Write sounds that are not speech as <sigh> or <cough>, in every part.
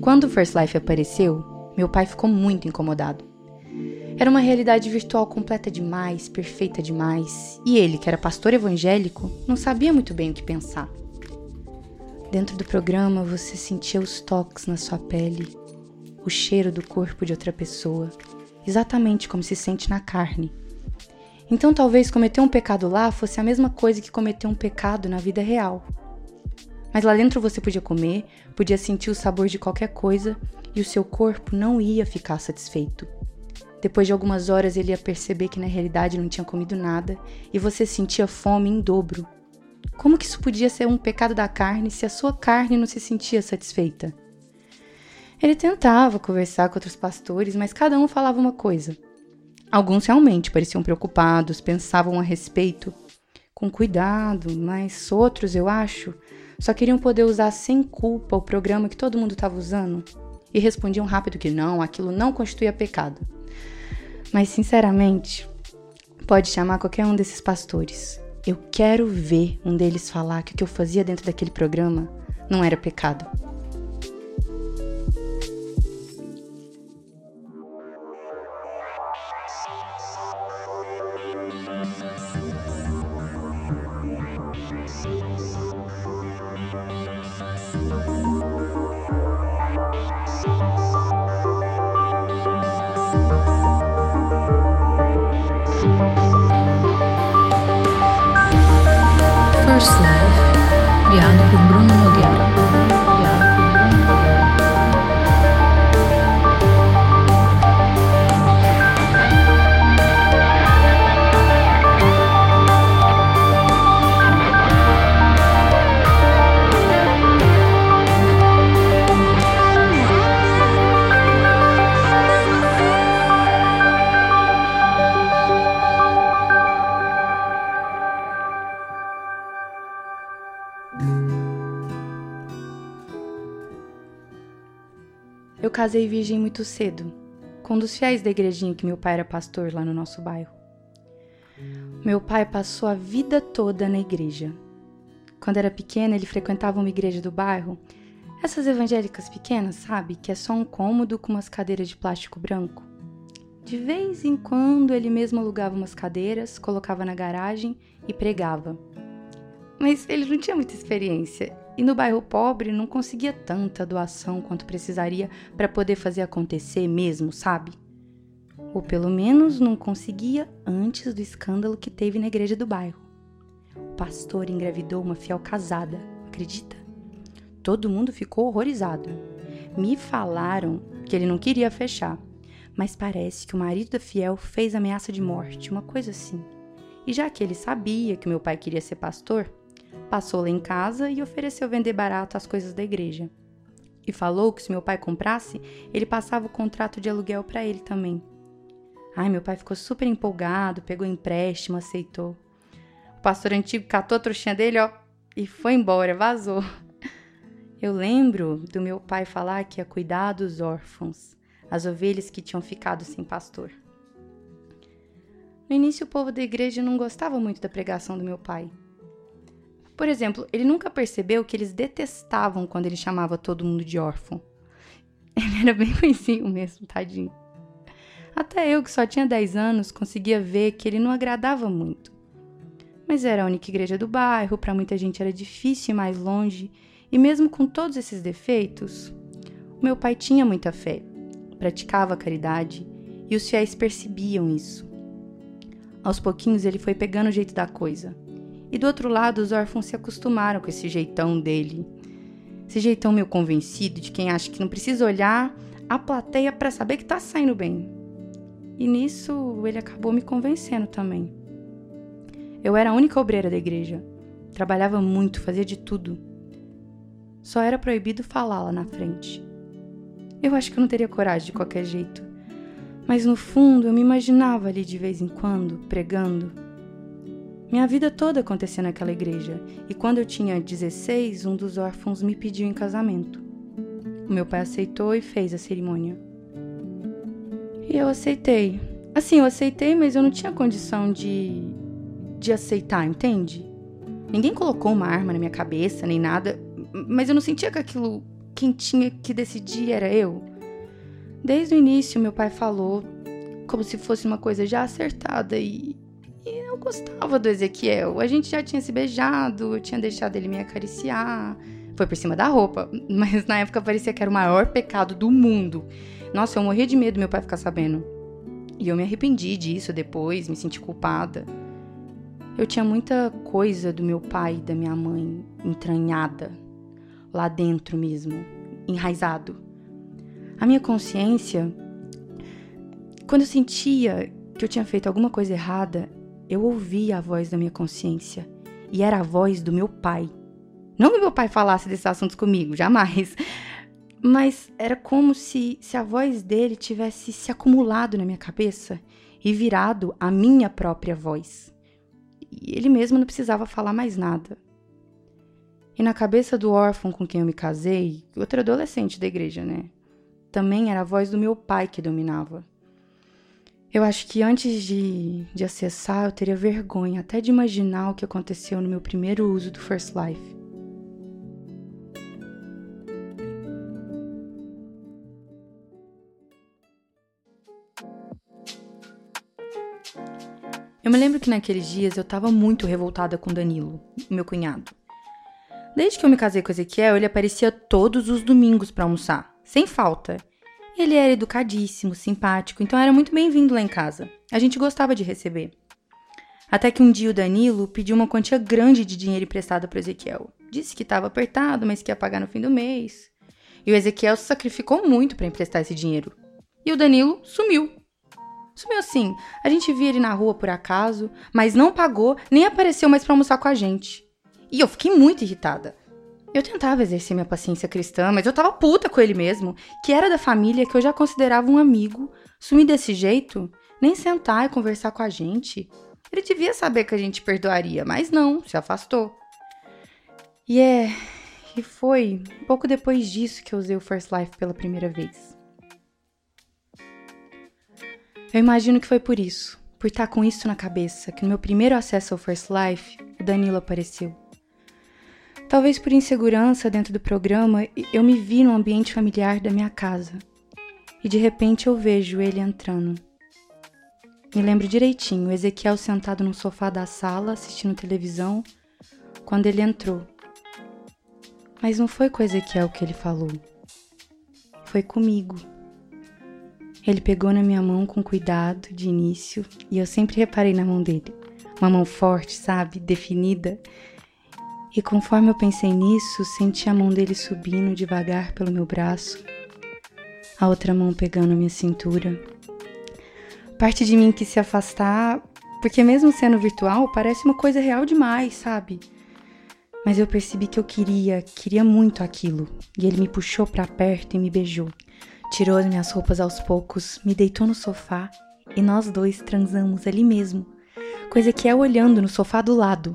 Quando o First Life apareceu, meu pai ficou muito incomodado. Era uma realidade virtual completa demais, perfeita demais, e ele, que era pastor evangélico, não sabia muito bem o que pensar. Dentro do programa, você sentia os toques na sua pele, o cheiro do corpo de outra pessoa, exatamente como se sente na carne. Então, talvez cometer um pecado lá fosse a mesma coisa que cometer um pecado na vida real. Mas lá dentro você podia comer, podia sentir o sabor de qualquer coisa e o seu corpo não ia ficar satisfeito. Depois de algumas horas ele ia perceber que na realidade não tinha comido nada e você sentia fome em dobro. Como que isso podia ser um pecado da carne se a sua carne não se sentia satisfeita? Ele tentava conversar com outros pastores, mas cada um falava uma coisa. Alguns realmente pareciam preocupados, pensavam a respeito com cuidado, mas outros, eu acho, só queriam poder usar sem culpa o programa que todo mundo estava usando e respondiam rápido que não, aquilo não constituía pecado. Mas, sinceramente, pode chamar qualquer um desses pastores. Eu quero ver um deles falar que o que eu fazia dentro daquele programa não era pecado. Casei virgem muito cedo, com um dos fiéis da igrejinha que meu pai era pastor lá no nosso bairro. Meu pai passou a vida toda na igreja. Quando era pequena, ele frequentava uma igreja do bairro, essas evangélicas pequenas, sabe? Que é só um cômodo com umas cadeiras de plástico branco. De vez em quando ele mesmo alugava umas cadeiras, colocava na garagem e pregava. Mas ele não tinha muita experiência e no bairro pobre não conseguia tanta doação quanto precisaria para poder fazer acontecer mesmo, sabe? Ou pelo menos não conseguia antes do escândalo que teve na igreja do bairro. O pastor engravidou uma fiel casada, acredita? Todo mundo ficou horrorizado. Me falaram que ele não queria fechar, mas parece que o marido da fiel fez ameaça de morte, uma coisa assim. E já que ele sabia que meu pai queria ser pastor, Passou lá em casa e ofereceu vender barato as coisas da igreja. E falou que se meu pai comprasse, ele passava o contrato de aluguel para ele também. Ai, meu pai ficou super empolgado, pegou empréstimo, aceitou. O pastor antigo catou a trouxinha dele, ó, e foi embora, vazou. Eu lembro do meu pai falar que ia cuidar dos órfãos, as ovelhas que tinham ficado sem pastor. No início, o povo da igreja não gostava muito da pregação do meu pai. Por exemplo, ele nunca percebeu que eles detestavam quando ele chamava todo mundo de órfão. <laughs> Ele era bem ruimzinho mesmo, tadinho. Até eu, que só tinha 10 anos, conseguia ver que ele não agradava muito. Mas era a única igreja do bairro, para muita gente era difícil ir mais longe, e mesmo com todos esses defeitos, o meu pai tinha muita fé, praticava a caridade, e os fiéis percebiam isso. Aos pouquinhos ele foi pegando o jeito da coisa. E do outro lado, os órfãos se acostumaram com esse jeitão dele. Esse jeitão meio convencido de quem acha que não precisa olhar a plateia para saber que tá saindo bem. E nisso ele acabou me convencendo também. Eu era a única obreira da igreja. Trabalhava muito, fazia de tudo. Só era proibido falar lá na frente. Eu acho que eu não teria coragem de qualquer jeito. Mas no fundo eu me imaginava ali de vez em quando, pregando, minha vida toda acontecia naquela igreja, e quando eu tinha 16, um dos órfãos me pediu em casamento. O meu pai aceitou e fez a cerimônia. E eu aceitei. Assim, eu aceitei, mas eu não tinha condição de de aceitar, entende? Ninguém colocou uma arma na minha cabeça nem nada, mas eu não sentia que aquilo quem tinha que decidir era eu. Desde o início, meu pai falou como se fosse uma coisa já acertada e, gostava do Ezequiel. A gente já tinha se beijado, eu tinha deixado ele me acariciar. Foi por cima da roupa, <laughs> mas na época parecia que era o maior pecado do mundo. Nossa, eu morria de medo meu pai ficar sabendo. E eu me arrependi disso depois, me senti culpada. Eu tinha muita coisa do meu pai e da minha mãe entranhada, lá dentro mesmo, enraizado. A minha consciência, quando eu sentia que eu tinha feito alguma coisa errada, eu ouvia a voz da minha consciência. E era a voz do meu pai. Não que meu pai falasse desses assuntos comigo, jamais. <laughs> Mas era como se, se a voz dele tivesse se acumulado na minha cabeça e virado a minha própria voz. E ele mesmo não precisava falar mais nada. E na cabeça do órfão com quem eu me casei, outro adolescente da igreja, né? Também era a voz do meu pai que dominava. Eu acho que antes de, de acessar, eu teria vergonha até de imaginar o que aconteceu no meu primeiro uso do First Life. Eu me lembro que naqueles dias eu tava muito revoltada com Danilo, meu cunhado. Desde que eu me casei com Ezequiel, ele aparecia todos os domingos para almoçar, sem falta. Ele era educadíssimo, simpático, então era muito bem-vindo lá em casa. A gente gostava de receber. Até que um dia o Danilo pediu uma quantia grande de dinheiro emprestado para Ezequiel. Disse que estava apertado, mas que ia pagar no fim do mês. E o Ezequiel se sacrificou muito para emprestar esse dinheiro. E o Danilo sumiu. Sumiu assim. A gente via ele na rua por acaso, mas não pagou nem apareceu mais para almoçar com a gente. E eu fiquei muito irritada. Eu tentava exercer minha paciência cristã, mas eu tava puta com ele mesmo, que era da família que eu já considerava um amigo. Sumir desse jeito, nem sentar e conversar com a gente. Ele devia saber que a gente perdoaria, mas não, se afastou. E é. E foi pouco depois disso que eu usei o First Life pela primeira vez. Eu imagino que foi por isso, por estar com isso na cabeça, que no meu primeiro acesso ao First Life, o Danilo apareceu. Talvez por insegurança dentro do programa, eu me vi no ambiente familiar da minha casa. E de repente eu vejo ele entrando. Me lembro direitinho, Ezequiel sentado no sofá da sala assistindo televisão, quando ele entrou. Mas não foi com Ezequiel que ele falou. Foi comigo. Ele pegou na minha mão com cuidado de início e eu sempre reparei na mão dele. Uma mão forte, sabe? Definida. E conforme eu pensei nisso, senti a mão dele subindo devagar pelo meu braço, a outra mão pegando minha cintura. Parte de mim quis se afastar, porque mesmo sendo virtual, parece uma coisa real demais, sabe? Mas eu percebi que eu queria, queria muito aquilo, e ele me puxou para perto e me beijou. Tirou as minhas roupas aos poucos, me deitou no sofá e nós dois transamos ali mesmo, coisa que é olhando no sofá do lado.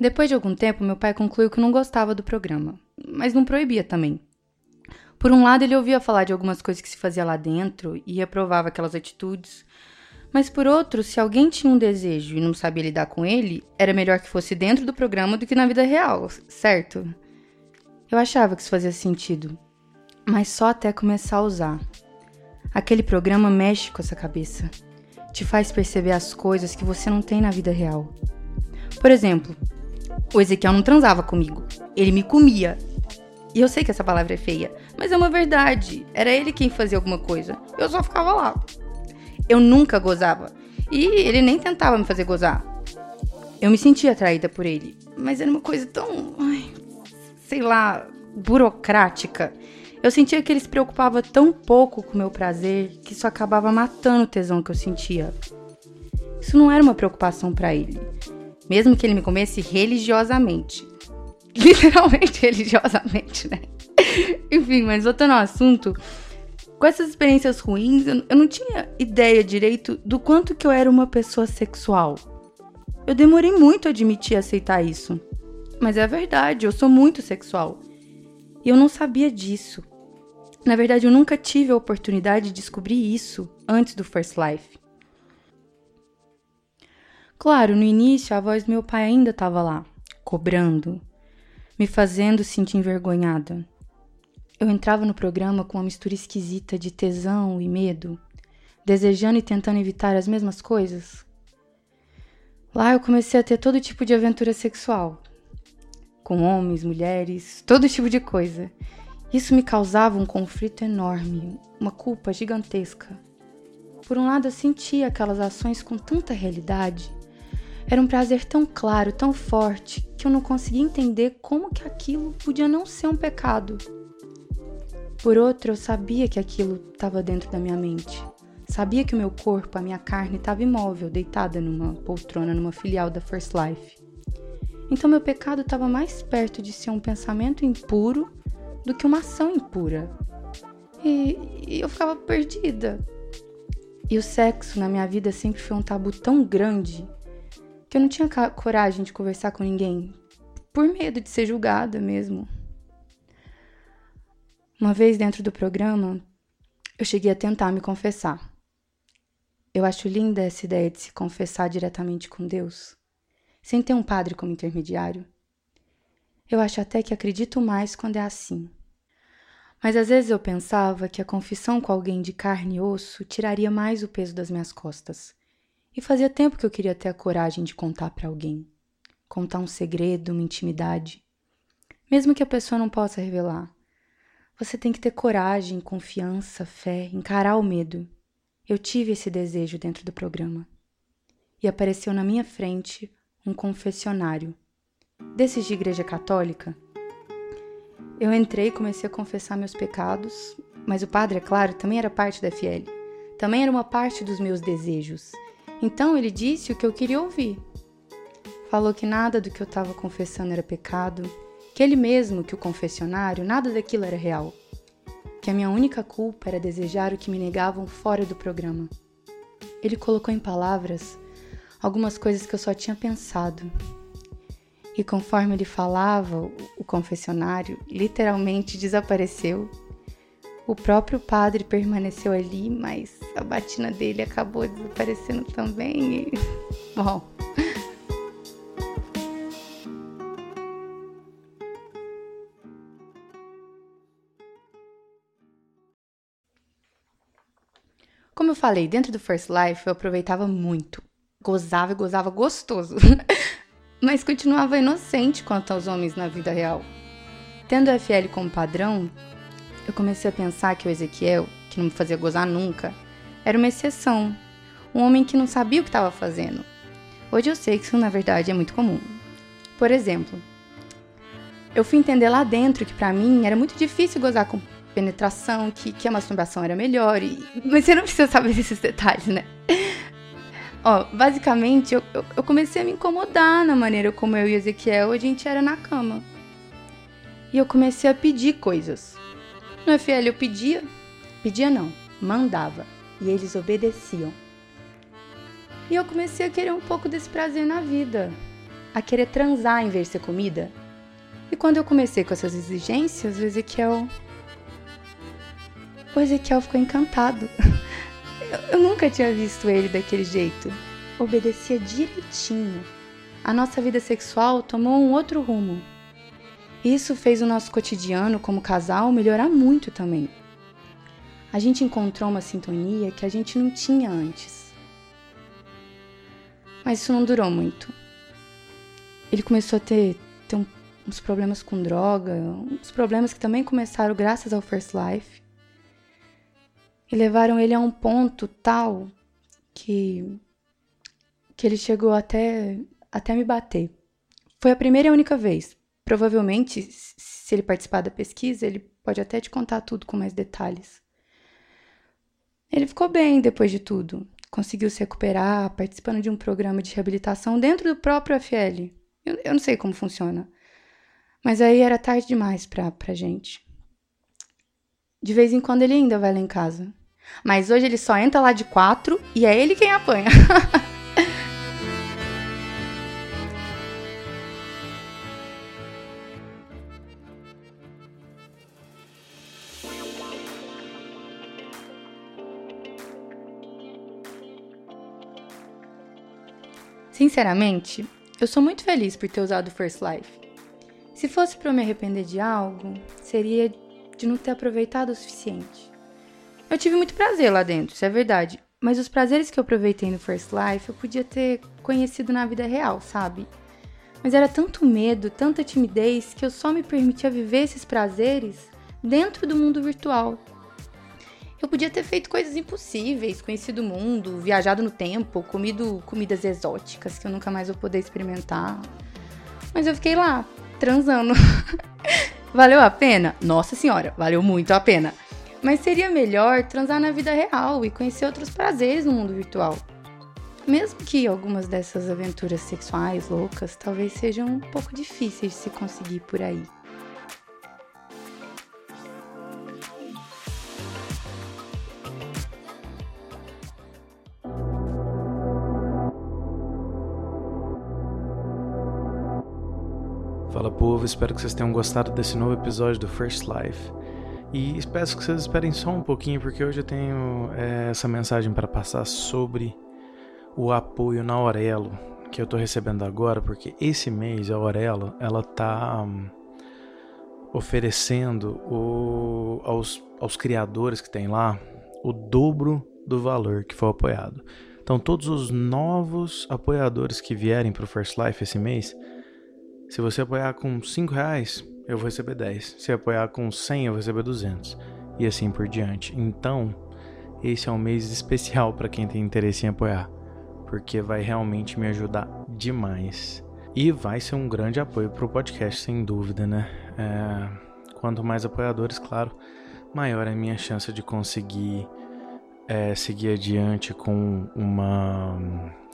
Depois de algum tempo, meu pai concluiu que não gostava do programa, mas não proibia também. Por um lado, ele ouvia falar de algumas coisas que se fazia lá dentro e aprovava aquelas atitudes, mas por outro, se alguém tinha um desejo e não sabia lidar com ele, era melhor que fosse dentro do programa do que na vida real, certo? Eu achava que isso fazia sentido, mas só até começar a usar. Aquele programa mexe com essa cabeça, te faz perceber as coisas que você não tem na vida real. Por exemplo, o Ezequiel não transava comigo, ele me comia. E eu sei que essa palavra é feia, mas é uma verdade. Era ele quem fazia alguma coisa. Eu só ficava lá, eu nunca gozava. E ele nem tentava me fazer gozar. Eu me sentia atraída por ele, mas era uma coisa tão. Ai, sei lá, burocrática. Eu sentia que ele se preocupava tão pouco com o meu prazer que isso acabava matando o tesão que eu sentia. Isso não era uma preocupação para ele, mesmo que ele me comesse religiosamente. <laughs> Literalmente religiosamente, né? <laughs> Enfim, mas voltando ao assunto, com essas experiências ruins, eu não tinha ideia direito do quanto que eu era uma pessoa sexual. Eu demorei muito a admitir e aceitar isso. Mas é verdade, eu sou muito sexual. E eu não sabia disso. Na verdade, eu nunca tive a oportunidade de descobrir isso antes do First Life. Claro, no início a voz do meu pai ainda estava lá, cobrando, me fazendo sentir envergonhada. Eu entrava no programa com uma mistura esquisita de tesão e medo, desejando e tentando evitar as mesmas coisas. Lá eu comecei a ter todo tipo de aventura sexual, com homens, mulheres, todo tipo de coisa. Isso me causava um conflito enorme, uma culpa gigantesca. Por um lado, eu sentia aquelas ações com tanta realidade era um prazer tão claro, tão forte, que eu não conseguia entender como que aquilo podia não ser um pecado. Por outro, eu sabia que aquilo estava dentro da minha mente. Sabia que o meu corpo, a minha carne, estava imóvel, deitada numa poltrona, numa filial da First Life. Então, meu pecado estava mais perto de ser um pensamento impuro do que uma ação impura. E, e eu ficava perdida. E o sexo na minha vida sempre foi um tabu tão grande que eu não tinha coragem de conversar com ninguém, por medo de ser julgada mesmo. Uma vez dentro do programa, eu cheguei a tentar me confessar. Eu acho linda essa ideia de se confessar diretamente com Deus, sem ter um padre como intermediário. Eu acho até que acredito mais quando é assim. Mas às vezes eu pensava que a confissão com alguém de carne e osso tiraria mais o peso das minhas costas e fazia tempo que eu queria ter a coragem de contar para alguém. Contar um segredo, uma intimidade. Mesmo que a pessoa não possa revelar. Você tem que ter coragem, confiança, fé, encarar o medo. Eu tive esse desejo dentro do programa. E apareceu na minha frente um confessionário. Desses de igreja católica. Eu entrei e comecei a confessar meus pecados, mas o padre, é claro, também era parte da FL. Também era uma parte dos meus desejos. Então ele disse o que eu queria ouvir. Falou que nada do que eu estava confessando era pecado, que ele mesmo, que o confessionário, nada daquilo era real. Que a minha única culpa era desejar o que me negavam fora do programa. Ele colocou em palavras algumas coisas que eu só tinha pensado. E conforme ele falava, o confessionário literalmente desapareceu o próprio padre permaneceu ali, mas a batina dele acabou desaparecendo também. E... <laughs> Bom. Como eu falei, dentro do First Life eu aproveitava muito. Gozava e gozava gostoso. <laughs> mas continuava inocente quanto aos homens na vida real. Tendo a FL como padrão, eu comecei a pensar que o Ezequiel, que não me fazia gozar nunca, era uma exceção. Um homem que não sabia o que estava fazendo. Hoje eu sei que isso na verdade é muito comum. Por exemplo, eu fui entender lá dentro que para mim era muito difícil gozar com penetração, que, que a masturbação era melhor, e... mas você não precisa saber desses detalhes, né? Ó, basicamente eu, eu, eu comecei a me incomodar na maneira como eu e Ezequiel a gente era na cama. E eu comecei a pedir coisas. No FL eu pedia, pedia não, mandava, e eles obedeciam. E eu comecei a querer um pouco desse prazer na vida, a querer transar em vez de ser comida. E quando eu comecei com essas exigências, o Ezequiel. O Ezequiel ficou encantado. <laughs> Eu, eu nunca tinha visto ele daquele jeito. Obedecia direitinho. A nossa vida sexual tomou um outro rumo. Isso fez o nosso cotidiano como casal melhorar muito também. A gente encontrou uma sintonia que a gente não tinha antes. Mas isso não durou muito. Ele começou a ter, ter um, uns problemas com droga, uns problemas que também começaram graças ao First Life. E levaram ele a um ponto tal que que ele chegou até até me bater. Foi a primeira e única vez, Provavelmente, se ele participar da pesquisa, ele pode até te contar tudo com mais detalhes. Ele ficou bem depois de tudo. Conseguiu se recuperar participando de um programa de reabilitação dentro do próprio FL. Eu, eu não sei como funciona. Mas aí era tarde demais pra, pra gente. De vez em quando ele ainda vai lá em casa. Mas hoje ele só entra lá de quatro e é ele quem apanha. <laughs> Sinceramente, eu sou muito feliz por ter usado o First Life. Se fosse para eu me arrepender de algo, seria de não ter aproveitado o suficiente. Eu tive muito prazer lá dentro, isso é verdade, mas os prazeres que eu aproveitei no First Life eu podia ter conhecido na vida real, sabe? Mas era tanto medo, tanta timidez, que eu só me permitia viver esses prazeres dentro do mundo virtual. Eu podia ter feito coisas impossíveis, conhecido o mundo, viajado no tempo, comido comidas exóticas que eu nunca mais vou poder experimentar. Mas eu fiquei lá, transando. <laughs> valeu a pena? Nossa senhora, valeu muito a pena. Mas seria melhor transar na vida real e conhecer outros prazeres no mundo virtual. Mesmo que algumas dessas aventuras sexuais loucas talvez sejam um pouco difíceis de se conseguir por aí. Povo, espero que vocês tenham gostado desse novo episódio do First Life. E peço que vocês esperem só um pouquinho, porque hoje eu tenho é, essa mensagem para passar sobre o apoio na Aurelo que eu estou recebendo agora, porque esse mês a Aurelo ela tá um, oferecendo o, aos, aos criadores que tem lá o dobro do valor que foi apoiado. Então todos os novos apoiadores que vierem para o First Life esse mês, se você apoiar com 5 reais, eu vou receber 10. Se apoiar com 100, eu vou receber 200. E assim por diante. Então, esse é um mês especial para quem tem interesse em apoiar porque vai realmente me ajudar demais. E vai ser um grande apoio para o podcast, sem dúvida, né? É, quanto mais apoiadores, claro, maior é a minha chance de conseguir é, seguir adiante com uma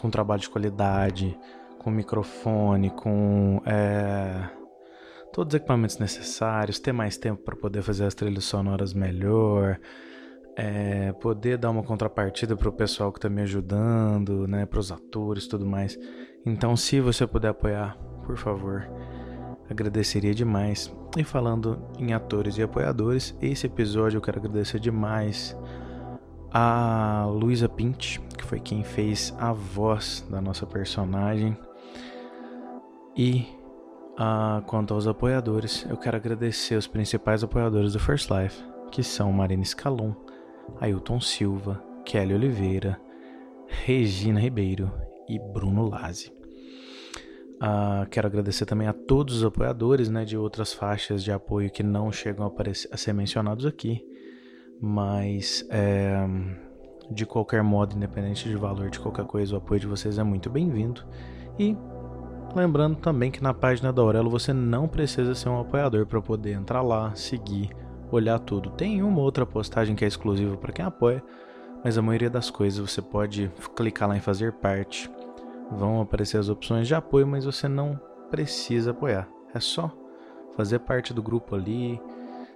com um trabalho de qualidade, com microfone, com é, todos os equipamentos necessários, ter mais tempo para poder fazer as trilhas sonoras melhor, é, poder dar uma contrapartida para o pessoal que está me ajudando, né, para os atores, tudo mais. Então, se você puder apoiar, por favor, agradeceria demais. E falando em atores e apoiadores, esse episódio eu quero agradecer demais a Luísa Pint, que foi quem fez a voz da nossa personagem. E uh, quanto aos apoiadores, eu quero agradecer os principais apoiadores do First Life, que são Marina Scalon, Ailton Silva, Kelly Oliveira, Regina Ribeiro e Bruno Lazzi. Uh, quero agradecer também a todos os apoiadores né, de outras faixas de apoio que não chegam a, a ser mencionados aqui, mas é, de qualquer modo, independente de valor de qualquer coisa, o apoio de vocês é muito bem-vindo. E lembrando também que na página da Aurelo você não precisa ser um apoiador para poder entrar lá, seguir, olhar tudo. Tem uma outra postagem que é exclusiva para quem apoia, mas a maioria das coisas você pode clicar lá em fazer parte. Vão aparecer as opções de apoio, mas você não precisa apoiar. É só fazer parte do grupo ali.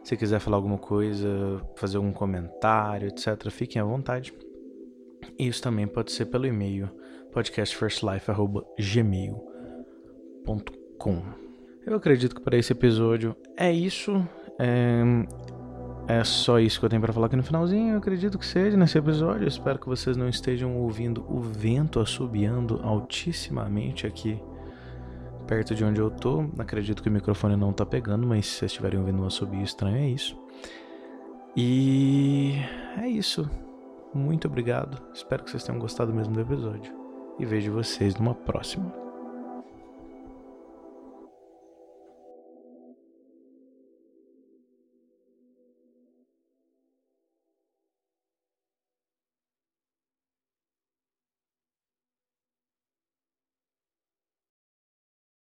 Se quiser falar alguma coisa, fazer algum comentário, etc., fiquem à vontade. Isso também pode ser pelo e-mail podcastfirstlife.gmail.com Eu acredito que para esse episódio é isso. É, é só isso que eu tenho para falar aqui no finalzinho. Eu acredito que seja nesse episódio. Eu espero que vocês não estejam ouvindo o vento assobiando altissimamente aqui perto de onde eu tô. Acredito que o microfone não tá pegando, mas se vocês estiverem ouvindo um assobio estranho, é isso. E é isso. Muito obrigado. Espero que vocês tenham gostado mesmo do episódio. E vejo vocês numa próxima.